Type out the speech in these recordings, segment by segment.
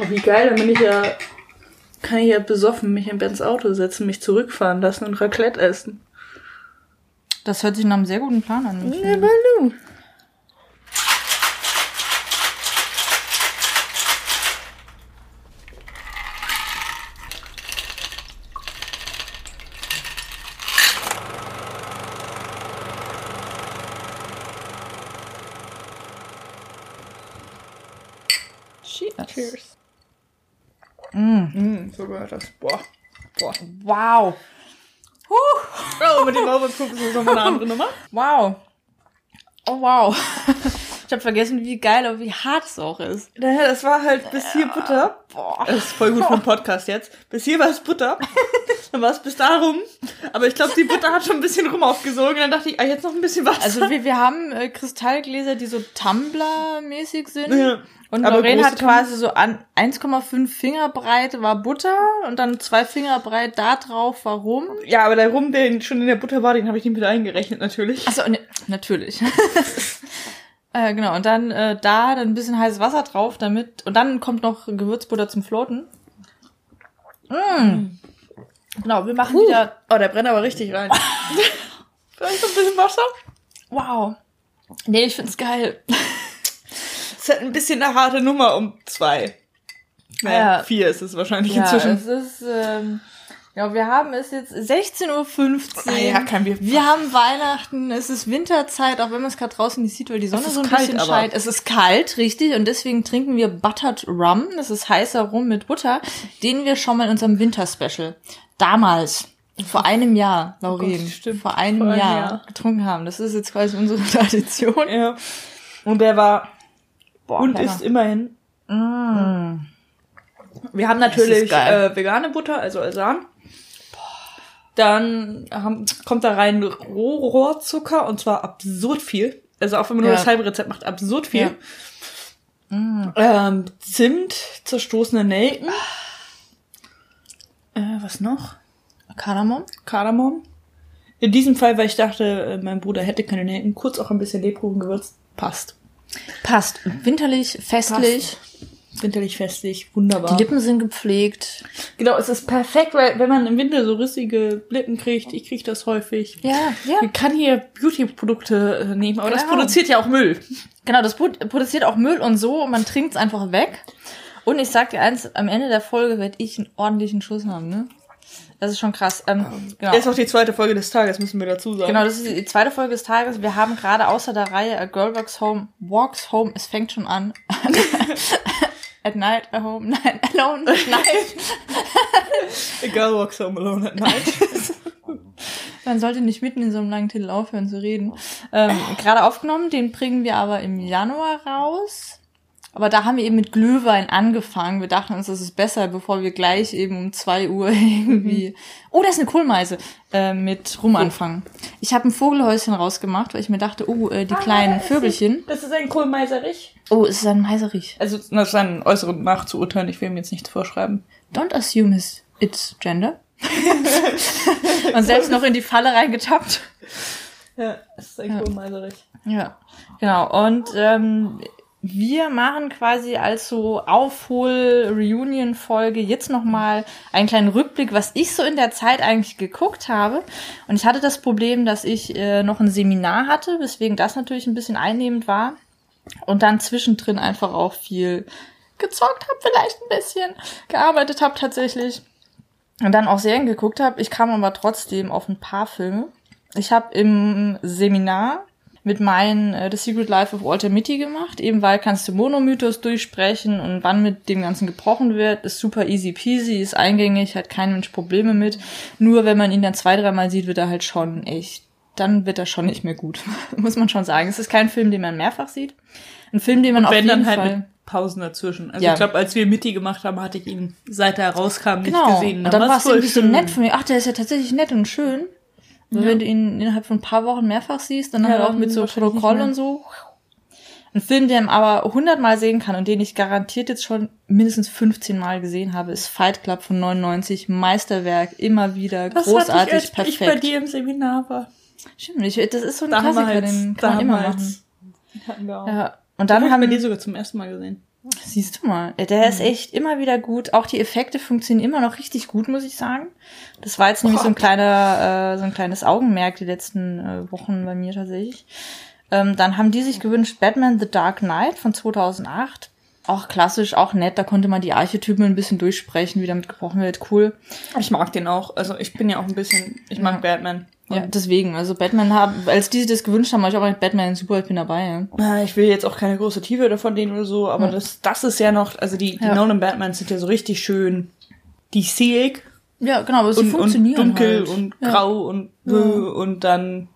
Oh, wie geil, dann bin ich ja, kann ich ja besoffen mich in Bens Auto setzen, mich zurückfahren lassen und Raclette essen. Das hört sich nach einem sehr guten Plan an. Ja, Balu. Cheers. Cheers. Mm. Mm, so gehört das. Boah. Boah. Wow. Dem Overcook ist das nochmal eine andere Nummer. Wow. Oh wow. Ich habe vergessen, wie geil und wie hart es auch ist. Naja, das war halt bis hier Butter. Boah. Das ist voll gut den Podcast jetzt. Bis hier war es Butter. Dann war es bis da rum. Aber ich glaube, die Butter hat schon ein bisschen rum aufgesogen. Dann dachte ich, ah, jetzt noch ein bisschen Wasser. Also wir, wir haben äh, Kristallgläser, die so Tumbler-mäßig sind. Ja. Und Aber Lorraine hat quasi so an 1,5 Finger breit war Butter und dann zwei Finger breit da drauf war Rum. ja, aber der Rum, der schon in der Butter war, den habe ich nicht mit eingerechnet, natürlich. Achso, ne, natürlich. äh, genau, und dann äh, da dann ein bisschen heißes Wasser drauf, damit. Und dann kommt noch Gewürzbutter zum Floaten. Mm. Genau, wir machen wieder. Oh, der brennt aber richtig rein. Vielleicht noch ein bisschen Wasser? Wow. Nee, ich find's geil. Ist halt ein bisschen eine harte Nummer um zwei. Naja, Ja. vier ist es wahrscheinlich Ja, inzwischen. es ist. Ähm, ja, wir haben es jetzt 16.15 Uhr. Ah ja, kein Bier. Wir haben Weihnachten, es ist Winterzeit, auch wenn man es gerade draußen nicht sieht, weil die Sonne so ein kalt, bisschen scheint. Es ist kalt, richtig, und deswegen trinken wir Buttered Rum. Das ist heißer Rum mit Butter, den wir schon mal in unserem Winterspecial damals, vor einem Jahr, Laurin, Oh stimmt. vor einem Vor einem Jahr, Jahr. getrunken haben. Das ist jetzt quasi unsere Tradition. Ja. Und der war Boah, und ist immerhin. Mm. Wir haben natürlich äh, vegane Butter, also Alsan. Dann haben, kommt da rein Roh Rohrzucker und zwar absurd viel. Also auch wenn man nur Ja. das halbe Rezept macht, absurd viel. Ja. Mm. Ähm, Zimt, zerstoßene Nelken. Äh, was noch? Kardamom? Kardamom. In diesem Fall, weil ich dachte, äh, mein Bruder hätte keine Nelken, kurz auch ein bisschen Lebkuchen gewürzt. Passt. Passt. Winterlich, festlich. Winterlich festlich, wunderbar. Die Lippen sind gepflegt. Genau, es ist perfekt, weil wenn man im Winter so rissige Lippen kriegt, ich kriege das häufig. Ja, ja. Man kann hier Beauty-Produkte äh, nehmen, aber das Genau. produziert ja auch Müll. Genau, das produ- produziert auch Müll und so und man trinkt es einfach weg. Und ich sag dir eins, am Ende der Folge werde ich einen ordentlichen Schuss haben, ne? Das ist schon krass. Ähm, genau. Das ist auch die zweite Folge des Tages, müssen wir dazu sagen. Genau, das ist die zweite Folge des Tages. Wir haben gerade außer der Reihe A Girl Walks Home, Walks Home, es fängt schon an. At night, at home, nein, alone, at night. A girl walks home alone at night. Man sollte nicht mitten in so einem langen Titel aufhören zu reden. Ähm, gerade aufgenommen, den bringen wir aber im Januar raus. Aber da haben wir eben mit Glühwein angefangen. Wir dachten uns, das ist besser, bevor wir gleich eben um zwei Uhr irgendwie. Oh, da ist eine Kohlmeise äh, mit rum anfangen. Ich habe ein Vogelhäuschen rausgemacht, weil ich mir dachte, oh, äh, die kleinen Vögelchen. Das ist ein Kohlmeiserich. Oh, es ist ein Meiserich. Also, das ist ein äußeren nachzuurteilen, ich will ihm jetzt nichts vorschreiben. Don't assume it's, it's gender. Und selbst noch in die Falle reingetappt. Ja, es ist ein Ja. Kohlmeiserich. Ja, genau. Und ähm, wir machen quasi als so Aufhol-Reunion-Folge jetzt nochmal einen kleinen Rückblick, was ich so in der Zeit eigentlich geguckt habe. Und ich hatte das Problem, dass ich äh, noch ein Seminar hatte, weswegen das natürlich ein bisschen einnehmend war. Und dann zwischendrin einfach auch viel gezockt habe, vielleicht ein bisschen, gearbeitet habe tatsächlich. Und dann auch Serien geguckt habe. Ich kam aber trotzdem auf ein paar Filme. Ich habe im Seminar mit meinen äh, The Secret Life of Walter Mitty gemacht, eben weil kannst du Monomythos durchsprechen und wann mit dem Ganzen gebrochen wird, ist super easy peasy, ist eingängig, hat kein Mensch Probleme mit. Nur wenn man ihn dann zwei, dreimal sieht, wird er halt schon echt, dann wird er schon nicht mehr gut, muss man schon sagen. Es ist kein Film, den man mehrfach sieht. Ein Film, den man auf Wenn jeden dann halt Fall... mit Pausen dazwischen. Also Ja. ich glaube, als wir Mitty gemacht haben, hatte ich ihn, seit er rauskam, nicht Genau. gesehen. Und dann war es irgendwie so schön. nett von mir. Ach, der ist ja tatsächlich nett und schön. Also Wenn du ihn innerhalb von ein paar Wochen mehrfach siehst, dann Ja, halt auch dann mit so nicht Protokoll und so. Ein Film, den man aber hundertmal sehen kann und den ich garantiert jetzt schon mindestens 15 Mal gesehen habe, ist Fight Club von 99. Meisterwerk, immer wieder, Das großartig, hatte ich, als perfekt. ich bei dir im Seminar war. Stimmt, ich, das ist so ein Da haben wir Klassiker, den kann man immer machen. hatten wir auch. Ja. Und Dann haben wir die sogar zum ersten Mal gesehen. Siehst du mal, der ist echt immer wieder gut. Auch die Effekte funktionieren immer noch richtig gut, muss ich sagen. Das war jetzt nämlich so ein kleiner, äh, so ein kleines Augenmerk die letzten äh, Wochen bei mir tatsächlich. Ähm, dann haben die sich gewünscht Batman The Dark Knight von 2008. Auch klassisch, auch nett. Da konnte man die Archetypen ein bisschen durchsprechen, wie damit gebrochen wird. Cool. Ich mag den auch. Also ich bin ja auch ein bisschen, ich mag Batman. Ja, deswegen. Also Batman haben, als die sich das gewünscht haben, war ich auch mit Batman super, ich bin dabei. Ja. Ja, Ich will jetzt auch keine große Tiefe davon denen oder so, aber das, das ist ja noch, also die, die Ja. Nolan Batmans sind ja so richtig schön DCig Ja, genau, aber sie und, und funktionieren dunkel halt. und ja. grau und Ja. und dann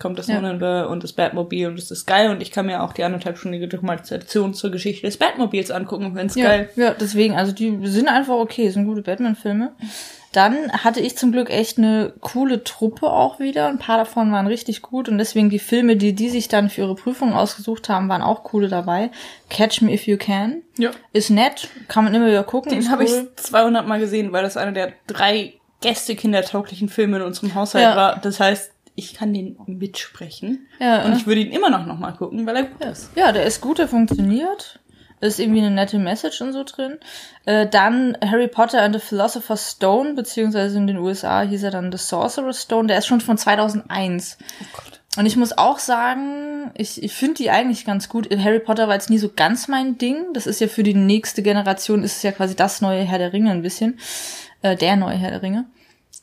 kommt das Ja. Nolan und das Batmobil und das ist geil und ich kann mir auch die anderthalbstündige Dokumentation zur Geschichte des Batmobils angucken und find's Ja, geil. ja, deswegen, also die sind einfach okay, sind gute Batman-Filme. Dann hatte ich zum Glück echt eine coole Truppe auch wieder. Ein paar davon waren richtig gut und deswegen die Filme, die die sich dann für ihre Prüfung ausgesucht haben, waren auch coole dabei. Catch Me If You Can Ja. ist nett, kann man immer wieder gucken. Den habe cool. ich 200 Mal gesehen, weil das einer der drei Gäste-kindertauglichen Filme in unserem Haushalt Ja. war. Das heißt, ich kann den mitsprechen. Ja. Und ich würde ihn immer noch noch mal gucken, weil er gut ist. Ja, der ist gut, der funktioniert. Ist irgendwie eine nette Message und so drin. Äh, dann Harry Potter and the Philosopher's Stone, beziehungsweise in den USA hieß er dann The Sorcerer's Stone. Der ist schon von 2001. Oh Gott. Und ich muss auch sagen, ich, ich finde die eigentlich ganz gut. Harry Potter war jetzt nie so ganz mein Ding. Das ist ja für die nächste Generation, ist es ja quasi das neue Herr der Ringe ein bisschen. Äh, der neue Herr der Ringe.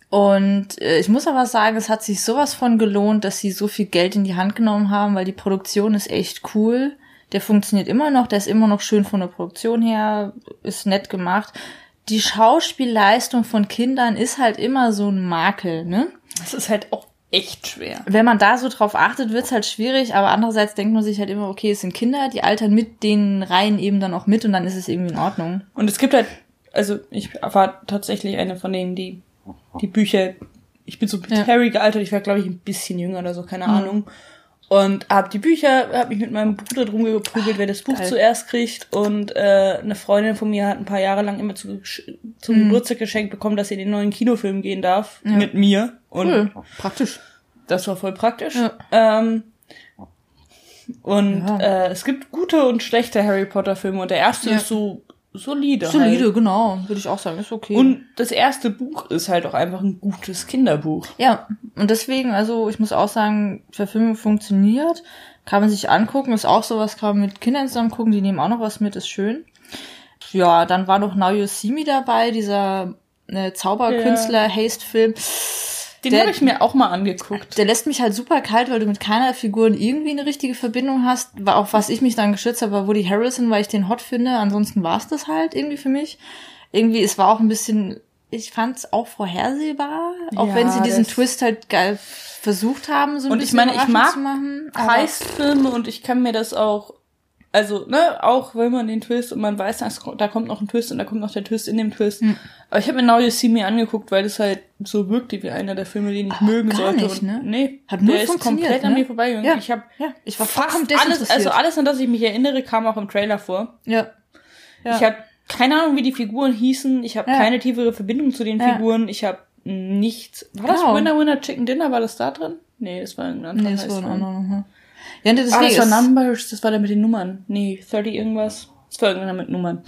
Und äh, ich muss aber sagen, es hat sich sowas von gelohnt, dass sie so viel Geld in die Hand genommen haben, weil die Produktion ist echt cool. Der funktioniert immer noch, der ist immer noch schön von der Produktion her, ist nett gemacht. Die Schauspielleistung von Kindern ist halt immer so ein Makel, ne? Das ist halt auch echt schwer. wenn man da so drauf achtet, wird's halt schwierig, aber andererseits denkt man sich halt immer, okay, es sind Kinder, die altern mit den Reihen eben dann auch mit und dann ist es irgendwie in Ordnung. Und es gibt halt, also ich war tatsächlich eine von denen, die die Bücher, ich bin so mit Ja. Harry gealtert, ich war glaube ich ein bisschen jünger oder so, keine Ahnung. Und hab die Bücher, hab mich mit meinem Bruder drum geprügelt, wer das Buch Geil. zuerst kriegt. Und äh, eine Freundin von mir hat ein paar Jahre lang immer zu, zum Geburtstag geschenkt bekommen, dass sie in den neuen Kinofilm gehen darf. Mit mir. Und Cool, praktisch. das war voll praktisch. Ja. Ähm, und Ja. äh, es gibt gute und schlechte Harry Potter Filme und der erste Ja. ist so solide. Solide, Halt. genau, würde ich auch sagen, ist okay. Und das erste Buch ist halt auch einfach ein gutes Kinderbuch. ja, und deswegen, also ich muss auch sagen, Verfilmung funktioniert, kann man sich angucken, ist auch sowas, kann man mit Kindern zusammen gucken, die nehmen auch noch was mit, ist schön. Ja, dann war noch Now You See Me dabei, dieser äh, Zauberkünstler, Haste-Film. Den habe ich mir auch mal angeguckt. Der lässt mich halt super kalt, weil du mit keiner Figur irgendwie eine richtige Verbindung hast. War auch was ich mich dann geschützt habe, war Woody Harrison, weil ich den hot finde. Ansonsten war es das halt irgendwie für mich. Irgendwie, es war auch ein bisschen, ich fand es auch vorhersehbar, auch Ja, wenn sie diesen Twist halt geil versucht haben, so ein Und ich bisschen meine, ich mag zu machen. aber- Heistfilme und ich kann mir das auch, also, ne, auch wenn man den Twist und man weiß, da kommt noch ein Twist und da kommt noch der Twist in dem Twist. Hm. Aber ich habe mir Now You See Me angeguckt, weil das halt so wirkte wie einer der Filme, den ich mögen gar sollte. nicht, und, ne? Nee, Hat null der ist komplett an ne? mir vorbeigegangen. Ja, Ich habe ja, ich war fast alles, also alles, an das ich mich erinnere, kam auch im Trailer vor. ja. ja. Ich habe keine Ahnung, wie die Figuren hießen. Ich habe Ja. keine tiefere Verbindung zu den. Figuren. Ich habe nichts. War das Genau. Winner Winner Chicken Dinner? War das da drin? Nee, das war irgendein anderer. nee, das war ein anderer. Ja, nee, Ah, das war Numbers, das war der mit den Nummern. Nee, 30 irgendwas. Das war irgendeiner mit Nummern.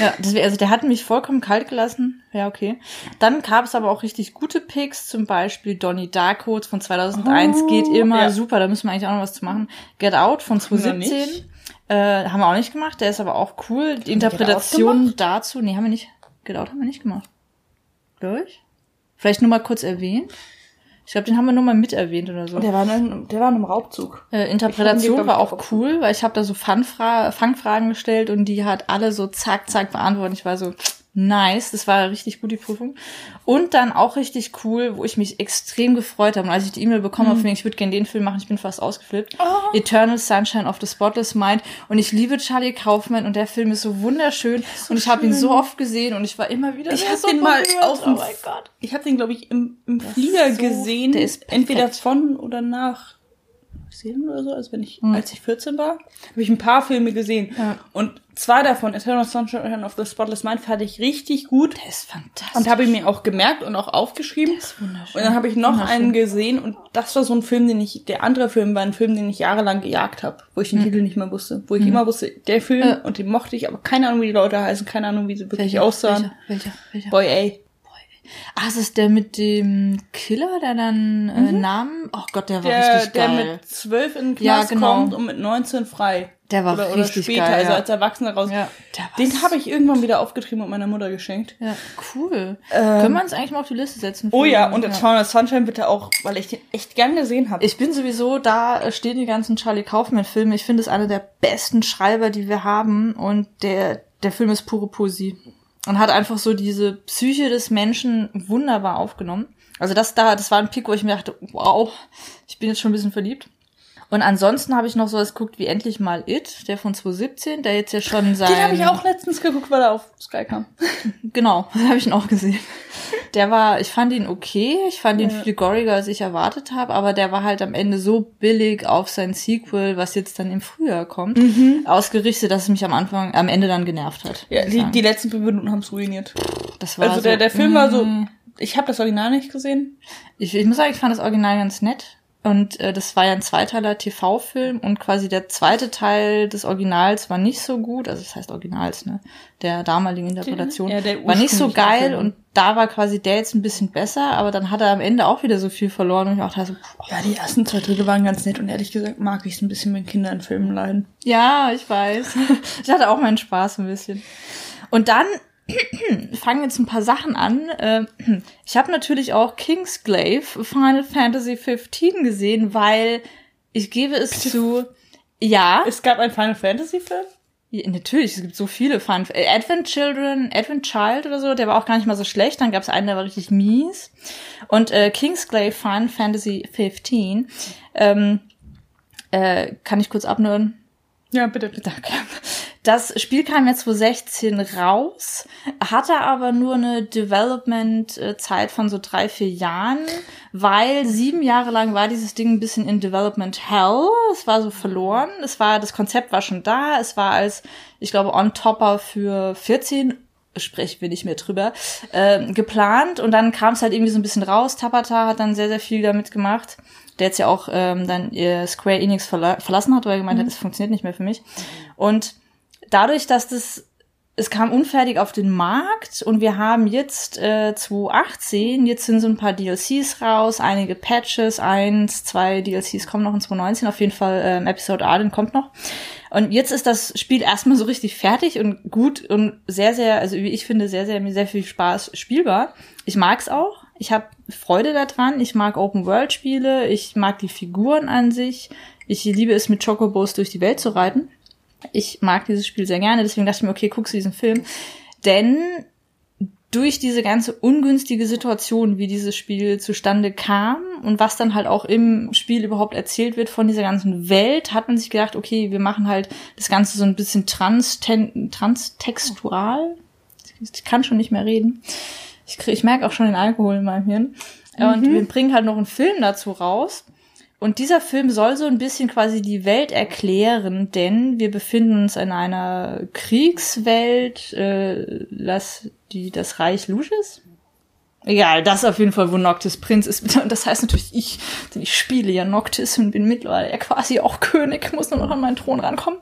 Ja, deswegen, also der hat mich vollkommen kalt gelassen. Ja, okay. Dann gab es aber auch richtig gute Picks, zum Beispiel Donnie Darko von 2001 Oh, geht immer ja. super, da müssen wir eigentlich auch noch was zu machen. Get Out von wir noch 2017. nicht. Äh, haben wir auch nicht gemacht, der ist aber auch cool. Die Interpretation dazu, nee, haben wir nicht. Get Out haben wir nicht gemacht. Glaube ich. Vielleicht nur mal kurz erwähnt. Ich glaube, den haben wir nur mal mit erwähnt oder so. Der war, in, der war in einem Raubzug. Äh, Interpretation war auch cool, weil ich habe da so Fangfra Fangfragen gestellt und die hat alle so zack, zack beantwortet. Ich war so, nice, das war richtig gut, die Prüfung. Und dann auch richtig cool, wo ich mich extrem gefreut habe. Und als ich die E-Mail bekommen habe, von wegen, ich würde gerne den Film machen, ich bin fast ausgeflippt. Oh. Eternal Sunshine of the Spotless Mind. Und ich liebe Charlie Kaufman und der Film ist so wunderschön. und ich habe ihn so oft gesehen und ich war immer wieder Ich so hab den mal auf dem- Oh mein Gott. Ich habe den, glaube ich, im, im Flieger so- gesehen. der ist perfekt. entweder von oder nach Neuseeland oder so. Also wenn ich, Hm. als ich 14 war, habe ich ein paar Filme gesehen. Ja. Und zwei davon, Eternal Sunshine of the Spotless Mind, fand ich richtig gut. Der ist fantastisch. Und habe ich mir auch gemerkt und auch aufgeschrieben. Der ist wunderschön. Und dann habe ich noch einen gesehen und das war so ein Film, den ich, der andere Film war ein Film, den ich jahrelang gejagt habe, wo ich den Titel nicht mehr wusste. Wo ich immer wusste, der Film. Ja. und den mochte ich, aber keine Ahnung, wie die Leute heißen, keine Ahnung, wie sie wirklich welcher, aussahen. Welcher, welcher, welcher? Boy, ey. Ah, es ist der mit dem Killer, der dann äh, Namen. Oh Gott, der war Der, richtig der geil. mit zwölf in den Ja, Knast genau. kommt und mit 19 frei. Der war oder, richtig oder später, geil, also ja. als Erwachsener raus. Ja, der Den habe ich irgendwann wieder aufgetrieben und meiner Mutter geschenkt. ja, cool. Können wir uns eigentlich mal auf die Liste setzen? Oh ja, und Eternal Sunshine bitte auch, weil ich den echt gern gesehen habe. Ich bin sowieso, da äh, stehen die ganzen Charlie Kaufman-Filme. Ich finde es einer der besten Schreiber, die wir haben. Und der, der Film ist pure Poesie. Und hat einfach so diese Psyche des Menschen wunderbar aufgenommen. Also das da, das war ein Pick, wo ich mir dachte, wow, ich bin jetzt schon ein bisschen verliebt. Und ansonsten habe ich noch so was geguckt wie Endlich mal It, der von 2017, der jetzt ja schon sein... Den habe ich auch letztens geguckt, weil er auf Sky kam. Genau, das habe ich ihn auch gesehen. Der war, ich fand ihn okay, ich fand ihn viel goriger, als ich erwartet habe, aber der war halt am Ende so billig auf sein Sequel, was jetzt dann im Frühjahr kommt, ausgerichtet, dass es mich am Anfang, am Ende dann genervt hat. Ja, die, die letzten fünf Minuten haben es ruiniert. das war Also so, der, der Film war so, mm, ich habe das Original nicht gesehen. Ich, ich muss sagen, ich fand das Original ganz nett. Und äh, das war ja ein zweiteiler TV-Film und quasi der zweite Teil des Originals war nicht so gut, also das heißt Originals, ne? Der damaligen Interpretation. ja, der war nicht so geil und da war quasi der jetzt ein bisschen besser, aber dann hat er am Ende auch wieder so viel verloren und ich auch dachte so, Ja, die ersten zwei Drittel waren ganz nett und ehrlich gesagt mag ich es ein bisschen, wenn Kinder in Filmen leiden. ja, ich weiß. ich hatte auch meinen Spaß ein bisschen. Und dann fangen jetzt ein paar Sachen an. Äh, Ich habe natürlich auch Kingsglaive Final Fantasy 15 gesehen, weil ich gebe es zu, ja, Es gab einen Final Fantasy Film? ja, natürlich, es gibt so viele Final äh, Advent Children, Advent Child oder so, der war auch gar nicht mal so schlecht. Dann gab es einen, der war richtig mies. Und äh, Kingsglaive Final Fantasy 15 ähm, äh, kann ich kurz abnörden? Ja, bitte, bitte. Danke. Das Spiel kam jetzt 2016 raus, hatte aber nur eine Development-Zeit von so drei, vier Jahren, weil sieben Jahre lang war dieses Ding ein bisschen in Development Hell. Es war so verloren. Es war, das Konzept war schon da. Es war als, ich glaube, On-Topper für 14 sprechen wir nicht mehr drüber, äh, geplant und dann kam es halt irgendwie so ein bisschen raus. Tabata hat dann sehr, sehr viel damit gemacht, der jetzt ja auch ähm, dann ihr Square Enix verla verlassen hat, weil er gemeint hat, es funktioniert nicht mehr für mich. Und dadurch, dass das es kam unfertig auf den Markt und wir haben jetzt äh, 2018, jetzt sind so ein paar DLCs raus, einige Patches, eins, zwei DLCs kommen noch in 2019, auf jeden Fall ähm, Episode Arden kommt noch. Und jetzt ist das Spiel erstmal so richtig fertig und gut und sehr, sehr, also wie ich finde, sehr, sehr, mir sehr viel Spaß spielbar. Ich mag's auch. Ich habe Freude daran. Ich mag Open-World-Spiele. Ich mag die Figuren an sich. Ich liebe es, mit Chocobos durch die Welt zu reiten. Ich mag dieses Spiel sehr gerne, deswegen dachte ich mir, okay, guckst du diesen Film. Denn durch diese ganze ungünstige Situation, wie dieses Spiel zustande kam und was dann halt auch im Spiel überhaupt erzählt wird von dieser ganzen Welt, hat man sich gedacht, okay, wir machen halt das Ganze so ein bisschen transten transtextual. Ich kann schon nicht mehr reden. Ich, krieg, ich merke auch schon den Alkohol in meinem Hirn. Und wir bringen halt noch einen Film dazu raus. Und dieser Film soll so ein bisschen quasi die Welt erklären, denn wir befinden uns in einer Kriegswelt, äh, las, die das Reich Lucius. Egal, das auf jeden Fall, wo Noctis Prinz ist. Und das heißt natürlich ich, denn ich spiele ja Noctis und bin mittlerweile ja quasi auch König, muss nur noch an meinen Thron rankommen.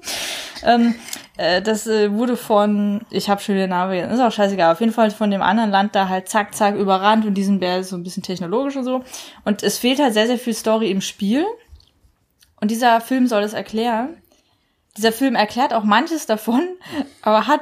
Ähm, äh, das äh, wurde von, ich habe schon den Namen, vergessen, ist auch scheißegal, auf jeden Fall von dem anderen Land da halt zack, zack überrannt und diesen Bär ist so ein bisschen technologisch und so. Und es fehlt halt sehr, sehr viel Story im Spiel. Und dieser Film soll es erklären. Dieser Film erklärt auch manches davon, aber hat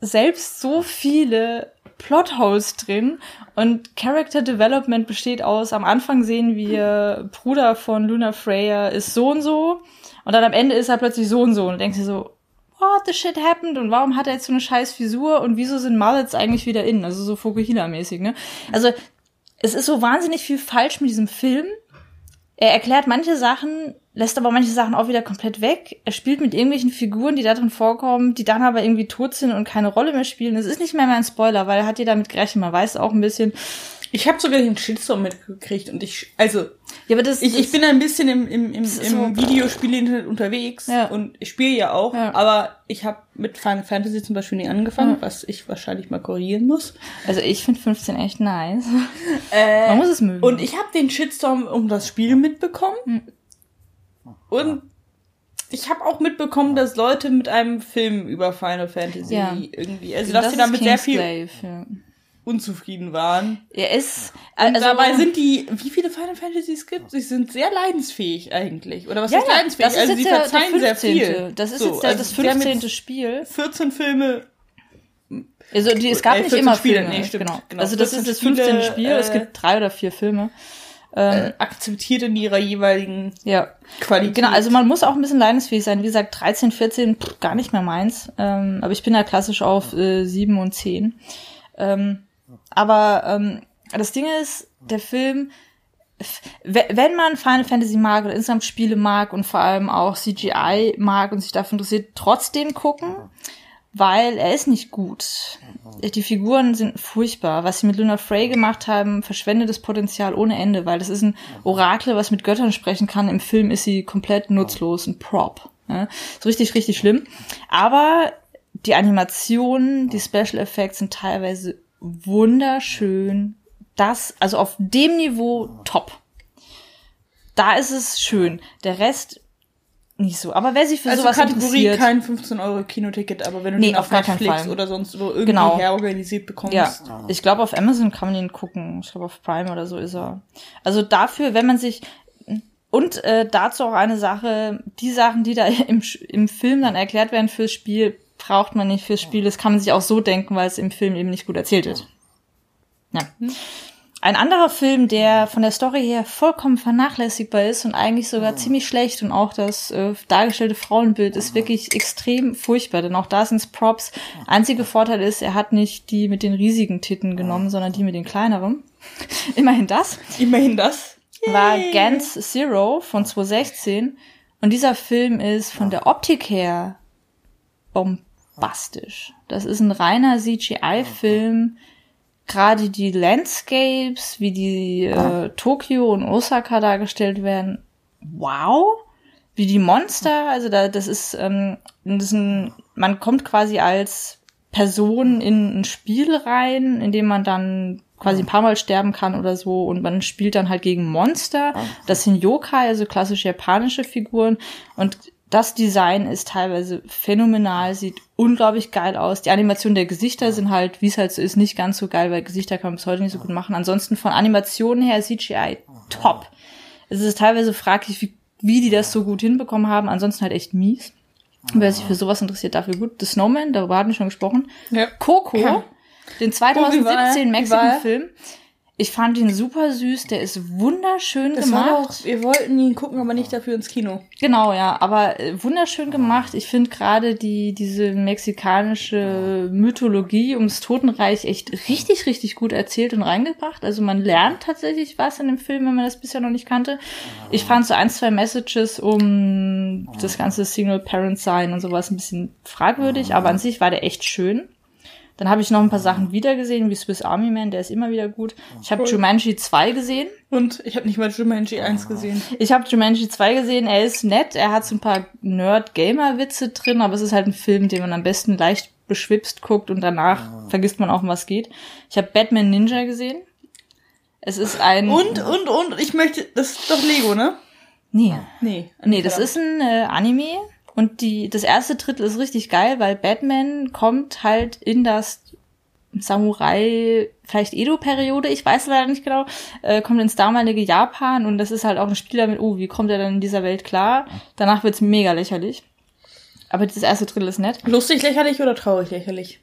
selbst so viele Plotholes drin. Und Character Development besteht aus, am Anfang sehen wir, Bruder von Luna Freya ist so und so. Und dann am Ende ist er plötzlich so und so. Und denkst dir so, what the shit happened? Und warum hat er jetzt so eine scheiß Fisur und wieso sind Mullets eigentlich wieder in, also so Fukuhila-mäßig, ne? Also es ist so wahnsinnig viel falsch mit diesem Film. Er erklärt manche Sachen, lässt aber manche Sachen auch wieder komplett weg. Er spielt mit irgendwelchen Figuren, die da drin vorkommen, die dann aber irgendwie tot sind und keine Rolle mehr spielen. Es ist nicht mehr mein Spoiler, weil er hat ihr damit gerechnet. Man weiß auch ein bisschen. Ich habe sogar den Shitstorm mitgekriegt und ich, also, Ja, aber das, ich, ich das- bin ein bisschen im, im, im, im so- Videospiel-Internet unterwegs Ja. und ich spiele ja auch, Ja. aber ich habe mit Final Fantasy zum Beispiel nie angefangen, was ich wahrscheinlich mal korrigieren muss. also ich finde 15 echt nice. Äh, Man muss es mögen. Und ich habe den Shitstorm um das Spiel mitbekommen. Und ich habe auch mitbekommen, dass Leute mit einem Film über Final Fantasy Ja. irgendwie, also dass Das sie ist damit sehr viel ja. Unzufrieden waren. Er ist, Und also, dabei sind die, wie viele Final Fantasies gibt Sie sind sehr leidensfähig eigentlich. Oder was ja, ja, leidensfähig? das ist also jetzt sie der, verzeihen der sehr 15. viel. Das ist So, jetzt also das sie haben 15. jetzt Spiel. 14 Filme. Also die, es gab äh, nicht 14 immer Spiele, Filme. nee, stimmt, genau. genau. Also das 14 ist das 15. Spiele, Spiel. es äh, gibt drei oder vier Filme. Ähm, akzeptiert in ihrer jeweiligen ja. Qualität. Genau, also man muss auch ein bisschen leidensfähig sein. Wie gesagt, 13, 14, pff, gar nicht mehr meins. Ähm, aber ich bin da klassisch auf äh, 7 und 10. Ähm, aber ähm, das Ding ist, der Film, wenn man Final Fantasy mag oder insgesamt Spiele mag und vor allem auch CGI mag und sich dafür interessiert, trotzdem gucken, weil er ist nicht gut. Die Figuren sind furchtbar. Was sie mit Luna Frey gemacht haben, verschwendet das Potenzial ohne Ende, weil das ist ein Orakel, was mit Göttern sprechen kann. Im Film ist sie komplett nutzlos, ein Prop. Ja, ist richtig, richtig schlimm. Aber die Animationen, die Special Effects sind teilweise wunderschön. Das, also auf dem Niveau top. Da ist es schön. Der Rest nicht so. Aber wer sich für also sowas Kategorie interessiert, kein 15 Euro Kinoticket, aber wenn du Nee, den auf auf gar Netflix Fall. oder sonst wo irgendwie Genau. herorganisiert bekommst. Ja, ich glaube auf Amazon kann man ihn gucken. Ich glaube auf Prime oder so ist er. Also dafür, wenn man sich und äh, dazu auch eine Sache, die Sachen, die da im, im Film dann erklärt werden fürs Spiel, braucht man nicht fürs Spiel. Das kann man sich auch so denken, weil es im Film eben nicht gut erzählt wird. Ja. Ein anderer Film, der von der Story her vollkommen vernachlässigbar ist und eigentlich sogar ziemlich schlecht und auch das äh, dargestellte Frauenbild ist wirklich extrem furchtbar, denn auch da sind Props. Einziger Vorteil ist, er hat nicht die mit den riesigen Titten genommen, sondern die mit den kleineren. Immerhin das Immerhin das. war Gans Zero von 2016 und dieser Film ist von der Optik her bombastisch. Das ist ein reiner CGI-Film. Gerade die Landscapes, wie die äh, Tokio und Osaka dargestellt werden, wow. Wie die Monster, also da, das ist, ähm, das ist ein, man kommt quasi als Person in ein Spiel rein, in dem man dann quasi ein paar Mal sterben kann oder so und man spielt dann halt gegen Monster. Das sind Yokai, also klassische japanische Figuren und das Design ist teilweise phänomenal, sieht unglaublich geil aus. Die Animationen der Gesichter sind halt, wie es halt so ist, nicht ganz so geil, weil Gesichter kann man bis heute nicht so gut machen. Ansonsten von Animationen her CGI top. Es ist teilweise fraglich, wie, wie die das so gut hinbekommen haben. Ansonsten halt echt mies. Wer sich für sowas interessiert, dafür gut. The Snowman, darüber hatten wir schon gesprochen. Ja. Coco, den Oh, wie war er? 2017 Wie war er? Mexican-Film. Ich fand ihn super süß, der ist wunderschön Das war gemacht. doch, wir wollten ihn gucken, aber nicht dafür ins Kino. Genau, ja, aber äh, wunderschön gemacht. Ich finde gerade die diese mexikanische Mythologie ums Totenreich echt richtig, richtig gut erzählt und reingebracht. Also man lernt tatsächlich was in dem Film, wenn man das bisher noch nicht kannte. Ich fand so ein, zwei Messages um das ganze Single-Parent-Sein und sowas ein bisschen fragwürdig, aber an sich war der echt schön. Dann habe ich noch ein paar Sachen wiedergesehen, wie Swiss Army Man, der ist immer wieder gut. Ich habe Jumanji 2 gesehen. Und ich habe nicht mal Jumanji 1 gesehen. Ich habe Jumanji 2 gesehen, er ist nett, er hat so ein paar Nerd-Gamer-Witze drin, aber es ist halt ein Film, den man am besten leicht beschwipst guckt und danach vergisst man auch, um was geht. Ich habe Batman Ninja gesehen. Es ist ein... Und, und, und, ich möchte, das ist doch Lego, ne? Nee. Nee. Nee, das ist ein äh, Anime und die, das erste Drittel ist richtig geil, weil Batman kommt halt in das Samurai, vielleicht Edo-Periode, ich weiß leider nicht genau, äh, kommt ins damalige Japan und das ist halt auch ein Spiel damit, oh, wie kommt er dann in dieser Welt klar? Danach wird's mega lächerlich. Aber das erste Drittel ist nett. Lustig lächerlich oder traurig lächerlich?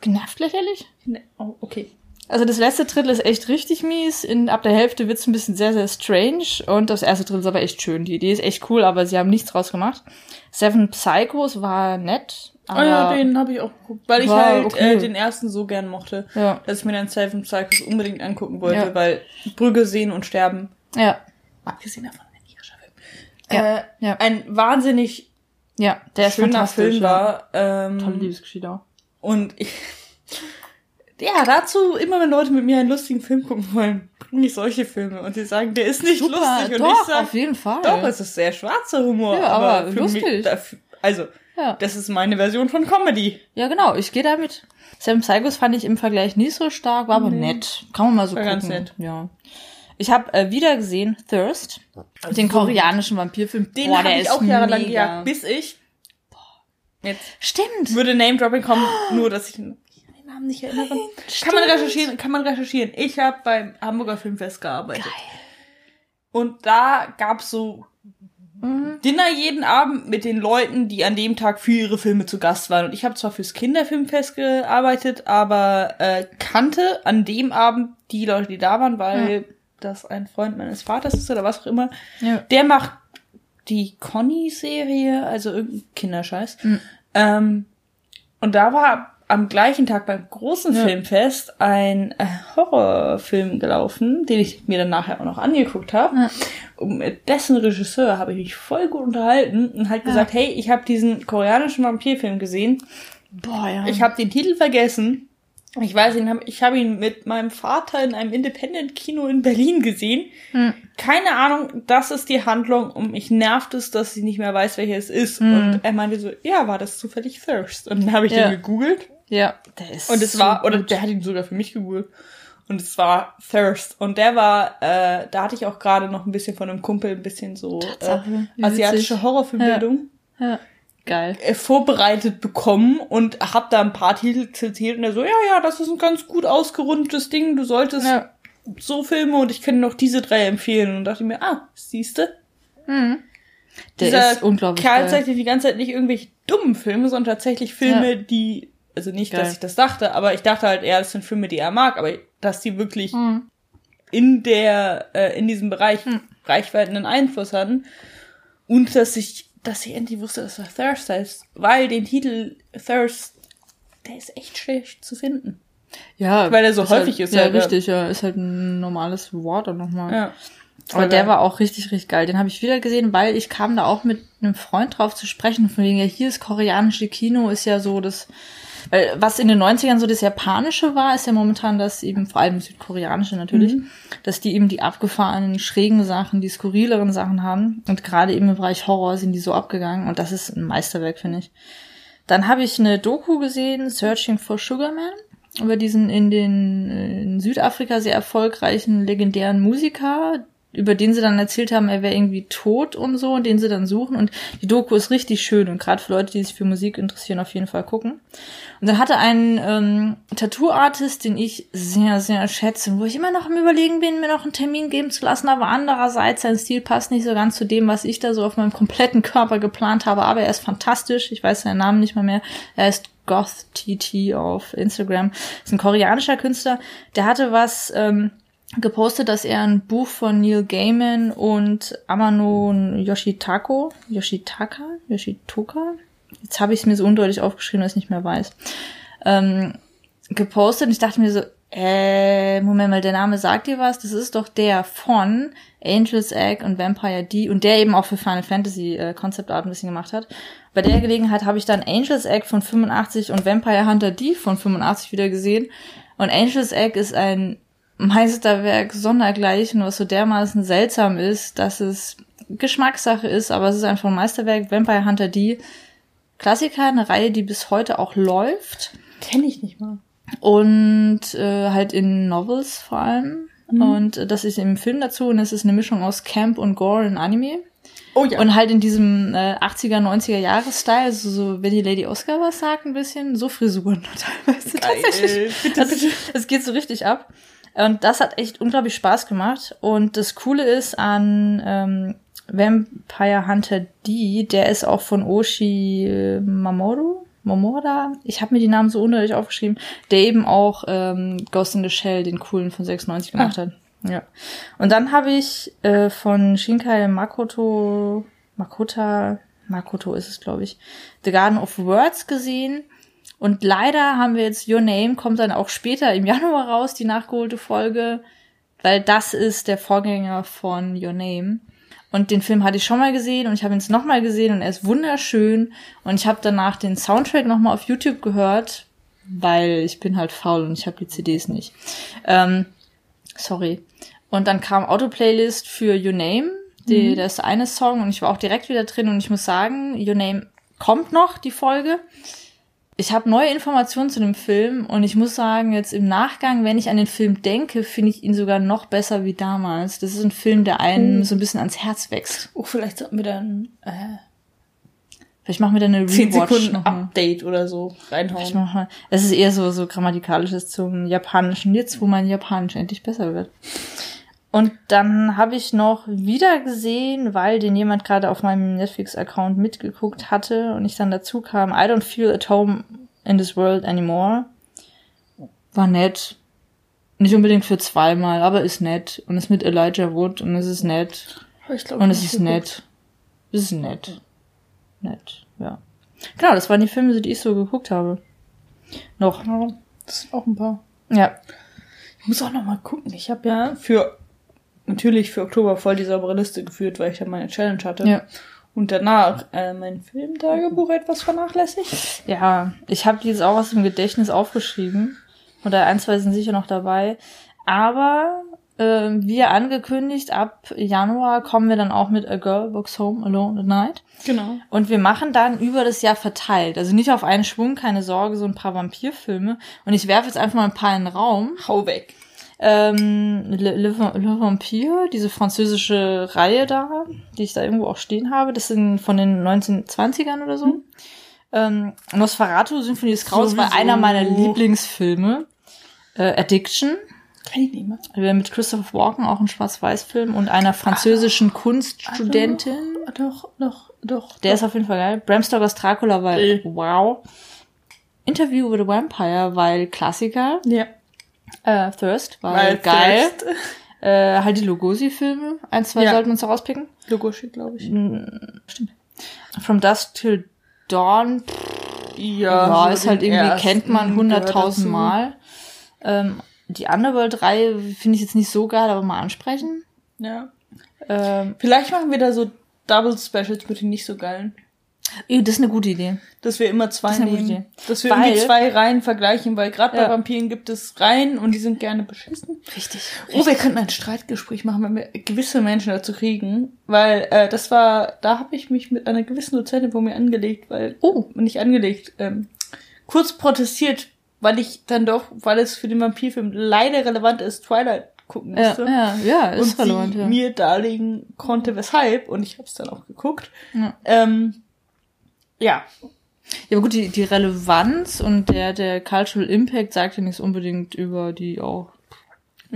Genervt lächerlich? Ne, oh, okay. Also das letzte Drittel ist echt richtig mies. In, ab der Hälfte wird's ein bisschen sehr, sehr strange. Und das erste Drittel ist aber echt schön. Die Idee ist echt cool, aber sie haben nichts draus gemacht. Seven Psychos war nett. Ah ja, den habe ich auch geguckt, weil ich halt okay. äh, den ersten so gern mochte, Ja. dass ich mir dann Seven Psychos unbedingt angucken wollte, Ja. weil Brügge sehen und sterben, Ja, abgesehen davon, ein irischer Film, Ja, äh, ja. ein wahnsinnig ja, der schöner. Film war. Ähm, Tolle Liebesgeschichte auch. Und ich, ja, dazu, immer wenn Leute mit mir einen lustigen Film gucken wollen, bringe ich solche Filme und sie sagen, der ist nicht Super, lustig. Und doch, ich sage, auf jeden Fall. doch, es ist sehr schwarzer Humor. Ja, aber für lustig. Mich, also, Ja. das ist meine Version von Comedy. Ja, genau, ich gehe damit. Sam Psychos fand ich im Vergleich nicht so stark, war aber nett. Kann man mal so War gucken. ganz nett. Ja. Ich habe äh, wieder gesehen Thirst, den koreanischen Vampirfilm. Den Boah, habe der ich auch jahrelang gejagt, bis ich, jetzt Stimmt. würde Name-Dropping kommen, nur dass ich Namen nicht erinnere. Kann man recherchieren, kann man recherchieren. Ich habe beim Hamburger Filmfest gearbeitet. Und da gab's so Mhm. Dinner jeden Abend mit den Leuten, die an dem Tag für ihre Filme zu Gast waren. Und ich habe zwar fürs Kinderfilmfest gearbeitet, aber äh, kannte an dem Abend die Leute, die da waren, weil das ein Freund meines Vaters ist oder was auch immer. Ja. Der macht die Conny-Serie, also irgendein Kinderscheiß. Mhm. Ähm, und da war am gleichen Tag beim großen Ja. Filmfest ein äh, Horrorfilm gelaufen, den ich mir dann nachher auch noch angeguckt habe. Ja. Und mit dessen Regisseur habe ich mich voll gut unterhalten und halt gesagt, hey, ich habe diesen koreanischen Vampirfilm gesehen. Boah, ja. Ich habe den Titel vergessen. Ich weiß ihn, ich habe ihn mit meinem Vater in einem Independent-Kino in Berlin gesehen. Hm. Keine Ahnung, das ist die Handlung und mich nervt es, dass sie nicht mehr weiß, welcher es ist. Und er meinte so, ja, war das zufällig Thirst? Und dann habe ich Hm. Ja. den gegoogelt ja, der ist und es so war, oder der hat ihn sogar für mich gegoogelt. Und es war Thirst. Und der war, äh, da hatte ich auch gerade noch ein bisschen von einem Kumpel ein bisschen so äh, Tatsache, asiatische. Horrorfilmbildung Ja, geil. äh, vorbereitet bekommen und hab da ein paar Titel zitiert und er so, ja, ja, das ist ein ganz gut ausgerundetes Ding, du solltest Ja. so Filme und ich kann noch diese drei empfehlen. Und dachte ich mir, ah, siehste, Der dieser ist unglaublich Kerl zeigt die ganze Zeit nicht irgendwelche dummen Filme, sondern tatsächlich Filme, die, also nicht, Geil. dass ich das dachte, aber ich dachte halt eher, das sind Filme, die er mag, aber dass die wirklich Hm. in der, äh, in diesem Bereich reichweitenden Einfluss hatten. Und dass ich, dass ich endlich wusste, dass er Thirst heißt, weil den Titel Thirst, der ist echt schlecht zu finden. Ja, Weil er so ist häufig halt, ist, Ja, halt, richtig, ja. Ist halt ein normales Wort dann nochmal. Ja. Aber der war auch richtig, richtig geil. Den habe ich wieder gesehen, weil ich kam da auch mit einem Freund drauf zu sprechen. Von wegen, ja, hier ist koreanische Kino, ist ja so das, weil was in den 90ern so das Japanische war, ist ja momentan das eben, vor allem Südkoreanische natürlich, dass die eben die abgefahrenen, schrägen Sachen, die skurrileren Sachen haben. Und gerade eben im Bereich Horror sind die so abgegangen. Und das ist ein Meisterwerk, finde ich. Dann habe ich eine Doku gesehen, Searching for Sugar Man, über diesen in den äh, in Südafrika sehr erfolgreichen legendären Musiker, über den sie dann erzählt haben, er wäre irgendwie tot und so, und den sie dann suchen. Und die Doku ist richtig schön und gerade für Leute, die sich für Musik interessieren, auf jeden Fall gucken. Und dann hatte ein ähm, Tattoo-Artist, den ich sehr, sehr schätze, wo ich immer noch im Überlegen bin, mir noch einen Termin geben zu lassen, aber andererseits, sein Stil passt nicht so ganz zu dem, was ich da so auf meinem kompletten Körper geplant habe, aber er ist fantastisch. Ich weiß seinen Namen nicht mal mehr. Er ist Goth TT auf Instagram. Ist ein koreanischer Künstler. Der hatte was ähm, gepostet, dass er ein Buch von Neil Gaiman und Amano Yoshitako, Yoshitaka, Yoshitoka, jetzt habe ich es mir so undeutlich aufgeschrieben, dass ich nicht mehr weiß, ähm, gepostet und ich dachte mir so, äh, Moment mal, der Name sagt dir was? Das ist doch der von Angel's Egg und Vampire D und der eben auch für Final Fantasy äh, Concept Art ein bisschen gemacht hat. Bei der Gelegenheit habe ich dann Angel's Egg von 85 und Vampire Hunter D von 85 wieder gesehen. Und Angel's Egg ist ein Meisterwerk sondergleichen, was so dermaßen seltsam ist, dass es Geschmackssache ist, aber es ist einfach ein Meisterwerk. Vampire Hunter D, Klassiker, eine Reihe, die bis heute auch läuft Kenne ich nicht mal. und äh, halt in Novels vor allem. Und äh, das ist im Film dazu und es ist eine Mischung aus Camp und Gore in Anime. Oh ja. Und halt in diesem äh, 80er, 90er Jahres-Style, also so, wenn die Lady Oscar was sagt, ein bisschen, so Frisuren teilweise. Tatsächlich. Bitte, Also, es geht so richtig ab. Und das hat echt unglaublich Spaß gemacht. Und das Coole ist an ähm, Vampire Hunter D, der ist auch von Oshi Mamoru. Momora, ich habe mir die Namen so unnötig aufgeschrieben, der eben auch ähm, Ghost in the Shell, den coolen von 96 gemacht hat. Ja. Und dann habe ich äh, von Shinkai Makoto, Makota, Makoto ist es, glaube ich, The Garden of Words gesehen. Und leider haben wir jetzt Your Name, kommt dann auch später im Januar raus, die nachgeholte Folge, weil das ist der Vorgänger von Your Name. Und den Film hatte ich schon mal gesehen und ich habe ihn jetzt nochmal gesehen und er ist wunderschön. Und ich habe danach den Soundtrack nochmal auf YouTube gehört. weil ich bin halt faul und ich habe die CDs nicht. Ähm, sorry. Und dann kam Autoplaylist für Your Name, die, mhm. das eine Song und ich war auch direkt wieder drin und ich muss sagen, Your Name kommt noch, die Folge. Ich habe neue Informationen zu dem Film und ich muss sagen, jetzt im Nachgang, wenn ich an den Film denke, finde ich ihn sogar noch besser wie damals. Das ist ein Film, der einen mhm. so ein bisschen ans Herz wächst. Oh, vielleicht sollten wir dann äh, Vielleicht machen wir dann eine Rewatch noch Update oder so reinhauen. Mal. Es ist eher so so grammatikalisches zum Japanischen jetzt, wo mein Japanisch endlich besser wird. Und dann habe ich noch wieder gesehen, weil den jemand gerade auf meinem Netflix-Account mitgeguckt hatte und ich dann dazu kam, I don't feel at home in this world anymore. War nett. Nicht unbedingt für zweimal, aber ist nett. Und ist mit Elijah Wood und es ist nett. Glaub, und es ist nett. Es ist nett. Nett, ja. Genau, das waren die Filme, die ich so geguckt habe. Noch. Ja, das sind auch ein paar. Ja. Ich muss auch noch mal gucken. Ich habe ja für natürlich für Oktober voll die saubere Liste geführt, weil ich ja meine Challenge hatte. Ja. Und danach äh, mein Filmtagebuch etwas vernachlässigt. Ja, ich habe dieses auch aus dem Gedächtnis aufgeschrieben. Oder ein, zwei sind sicher noch dabei. Aber äh, wie angekündigt, ab Januar kommen wir dann auch mit A Girl Walks Home Alone at Night. Genau. Und wir machen dann über das Jahr verteilt. Also nicht auf einen Schwung, keine Sorge, so ein paar Vampirfilme. Und ich werfe jetzt einfach mal ein paar in den Raum. Hau weg. Ähm, Le, Le, Le Vampire, diese französische Reihe da, die ich da irgendwo auch stehen habe, das sind von den 1920ern oder so. Mhm. Ähm, Nosferatu, Symphonie des Graus, war einer meiner Lieblingsfilme. Äh, Addiction. Kann ich nicht mehr. Mit Christopher Walken, auch ein Schwarz-Weiß-Film und einer französischen ah, Kunststudentin. Ah, doch, doch, doch. Der doch. ist auf jeden Fall geil. Bram Stokers Dracula, weil, äh. wow. Interview with a Vampire, weil Klassiker. Ja. Äh, Thirst war Weil geil. Thirst. Äh, halt die Lugosi-Filme. Ein, zwei ja. sollten wir uns rauspicken. Lugosi, glaube ich. Stimmt. From Dusk Till Dawn. Ja, ja so ist halt irgendwie, kennt man hunderttausend Mal. Ähm, die Underworld-Reihe finde ich jetzt nicht so geil, aber mal ansprechen. Ja. Ähm, Vielleicht machen wir da so Double Specials mit den nicht so geilen. Das ist eine gute Idee. Dass wir immer zwei das nehmen. Dass wir weil, irgendwie zwei Reihen vergleichen, weil gerade ja. bei Vampiren gibt es Reihen und die sind gerne beschissen. Richtig. Oh, wir könnten ein Streitgespräch machen, wenn wir gewisse Menschen dazu kriegen. Weil äh, das war, da habe ich mich mit einer gewissen Dozentin vor mir angelegt, weil, oh, nicht angelegt, ähm, kurz protestiert, weil ich dann doch, weil es für den Vampirfilm leider relevant ist, Twilight gucken musste. Ja, ja, ja ist und relevant. Sie ja. mir darlegen konnte, weshalb, und ich habe es dann auch geguckt. Ja. Ähm, ja. Ja, aber gut, die, die Relevanz und der, der Cultural Impact sagt ja nichts unbedingt über die auch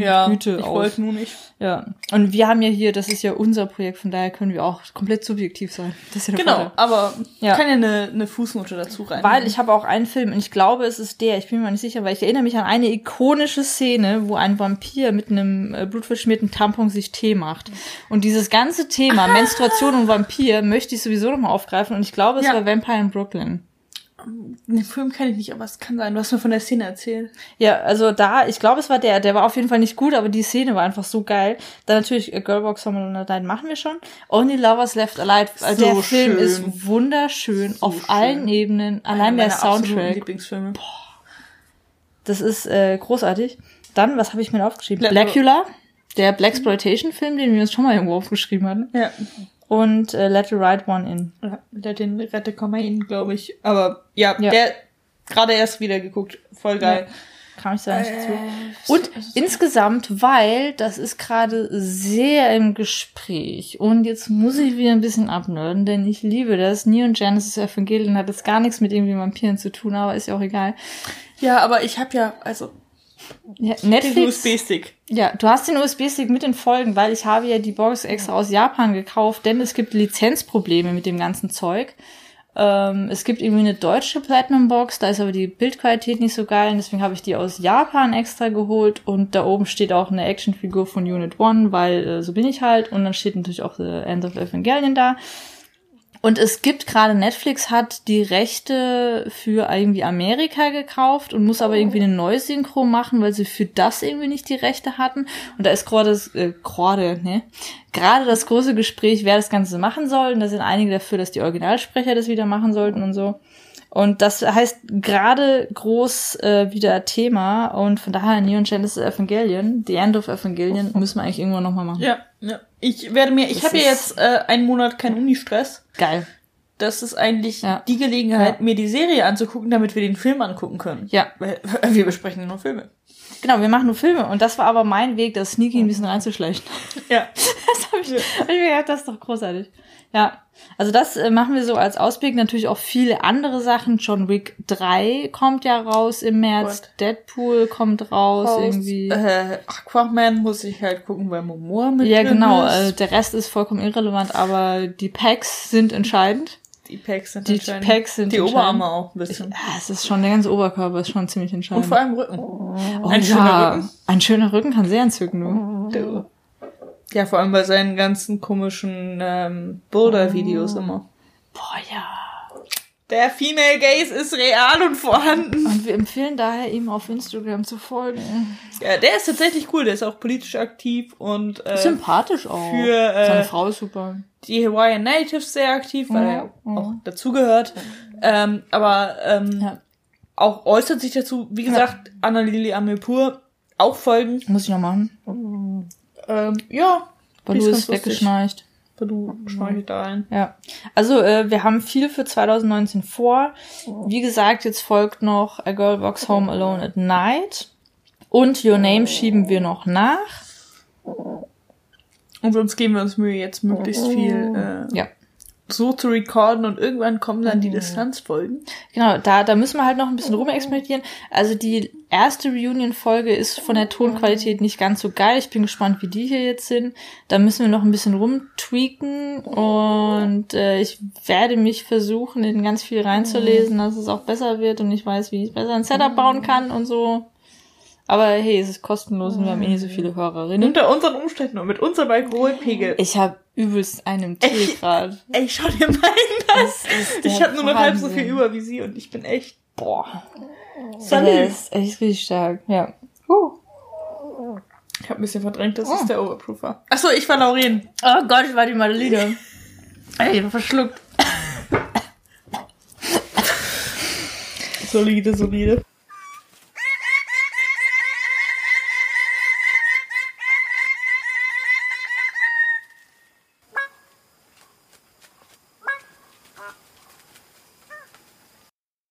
ja, Güte ich wollte nur nicht. Ja. Und wir haben ja hier, das ist ja unser Projekt, von daher können wir auch komplett subjektiv sein. Das ist ja der genau, Vorteil. aber ja. kann ja eine, eine Fußnote dazu rein. Weil ich habe auch einen Film und ich glaube, es ist der, ich bin mir nicht sicher, weil ich erinnere mich an eine ikonische Szene, wo ein Vampir mit einem äh, blutverschmierten Tampon sich Tee macht. Und dieses ganze Thema ah. Menstruation und Vampir möchte ich sowieso nochmal aufgreifen und ich glaube, es ja. war Vampire in Brooklyn. Den Film kenne ich nicht, aber es kann sein. Du hast mir von der Szene erzählt. Ja, also da, ich glaube, es war der. Der war auf jeden Fall nicht gut, aber die Szene war einfach so geil. Dann natürlich äh, Girlbox Summer Night machen wir schon. Only Lovers Left Alive. So der Film schön. ist wunderschön so auf schön. allen Ebenen. Allein der Soundtrack. Lieblingsfilme. Boah. Das ist äh, großartig. Dann, was habe ich mir aufgeschrieben? Blackula, der Blaxploitation-Film, den wir uns schon mal irgendwo aufgeschrieben hatten. Ja und äh, Let the Right One In. Ja, Let den Rette Komma In, glaube ich. Aber ja, ja. der gerade erst wieder geguckt. Voll geil. Ja, kam ich da nicht äh, zu. Und insgesamt, weil das ist gerade sehr im Gespräch. Und jetzt muss ich wieder ein bisschen abnörden, denn ich liebe das. Neon Genesis Evangelion hat jetzt gar nichts mit irgendwie Vampiren zu tun, aber ist ja auch egal. Ja, aber ich habe ja, also ja, Netflix. Den USB-Stick. Ja, du hast den USB-Stick mit den Folgen, weil ich habe ja die Box extra aus Japan gekauft, denn es gibt Lizenzprobleme mit dem ganzen Zeug. Ähm, es gibt irgendwie eine deutsche Platinum-Box, da ist aber die Bildqualität nicht so geil, und deswegen habe ich die aus Japan extra geholt und da oben steht auch eine Actionfigur von Unit One, weil äh, so bin ich halt und dann steht natürlich auch The End of Evangelion da. Und es gibt gerade Netflix hat die Rechte für irgendwie Amerika gekauft und muss aber irgendwie eine neue Synchro machen, weil sie für das irgendwie nicht die Rechte hatten. Und da ist gerade das, äh, gerade, ne? Gerade das große Gespräch, wer das Ganze machen soll. Und da sind einige dafür, dass die Originalsprecher das wieder machen sollten und so. Und das heißt gerade groß äh, wieder Thema und von daher Neon Genesis Evangelion, The End of Evangelion, müssen wir eigentlich irgendwann nochmal machen. Ja, ja. Ich werde mir, ich habe ja jetzt äh, einen Monat keinen Uni-Stress. Geil. Das ist eigentlich Ja. die Gelegenheit, Ja. mir die Serie anzugucken, damit wir den Film angucken können. Ja. Weil wir besprechen nur Filme. Genau, wir machen nur Filme und das war aber mein Weg, das Sneaky ein bisschen reinzuschleichen. Ja. Das habe ich, hab ich mir gedacht, das ist doch großartig. Ja, also das äh, machen wir so als Ausblick. Natürlich auch viele andere Sachen. John Wick 3 kommt ja raus im März. Gott. Deadpool kommt raus, Aus, irgendwie. Äh, Aquaman muss ich halt gucken, weil Momoa mit ja, genau. ist. Äh, der Rest ist vollkommen irrelevant, aber die Packs sind entscheidend. die Packs sind die entscheidend. Packs sind Die. Oberarme auch ein Ich, bisschen. ja, es ist schon, der ganze Oberkörper ist schon ziemlich Und entscheidend. vor allem Rücken. oh, ein ja, schöner Rücken. Ein schöner Rücken kann sehr entzücken, du. Du. Ja, vor allem bei seinen ganzen komischen ähm, Boulder-Videos immer. Boah, ja. Der Female Gaze ist real und vorhanden. Und wir empfehlen daher, ihm auf Instagram zu folgen. Ja, der ist tatsächlich cool. Der ist auch politisch aktiv und äh, Sympathisch auch. für, äh, Seine Frau ist super. die Hawaiian Natives sehr aktiv, weil er Mhm. auch dazugehört. Ähm, aber ähm, Ja. auch äußert sich dazu, wie gesagt, Annalili Amirpur auch folgen. Muss ich noch machen. Ähm, ja, Balu Die ist ist weggeschnarcht. du schnorchelt da ein. Ja. Also, äh, wir haben viel für 2019 vor. Wie gesagt, jetzt folgt noch A Girl Walks Home Alone at Night. Und Your Name schieben wir noch nach. Und sonst geben wir uns Mühe, jetzt möglichst viel äh, Ja. So zu recorden und irgendwann kommen dann die Distanzfolgen. Genau, da, da müssen wir halt noch ein bisschen rumexperimentieren. Also die erste Reunion-Folge ist von der Tonqualität nicht ganz so geil. Ich bin gespannt, wie die hier jetzt sind. Da müssen wir noch ein bisschen rumtweaken und äh, ich werde mich versuchen, in ganz viel reinzulesen, dass es auch besser wird und ich weiß, wie ich besser ein Setup bauen kann und so. Aber hey, es ist kostenlos und wir haben eh so viele Hörerinnen. Unter unseren Umständen und mit unserem Alkoholpegel. Ich habe übelst einen Tee gerade. Ey, schau dir meinen an. Ich habe nur noch halb so viel über wie sie und ich bin echt. Boah. Salut. Der ist echt richtig stark, ja. Ich habe ein bisschen verdrängt, das ist der Overproofer. Achso, ich war Lauren. Oh Gott, ich war die Madeline. Ey, ich hab verschluckt. Solide, solide.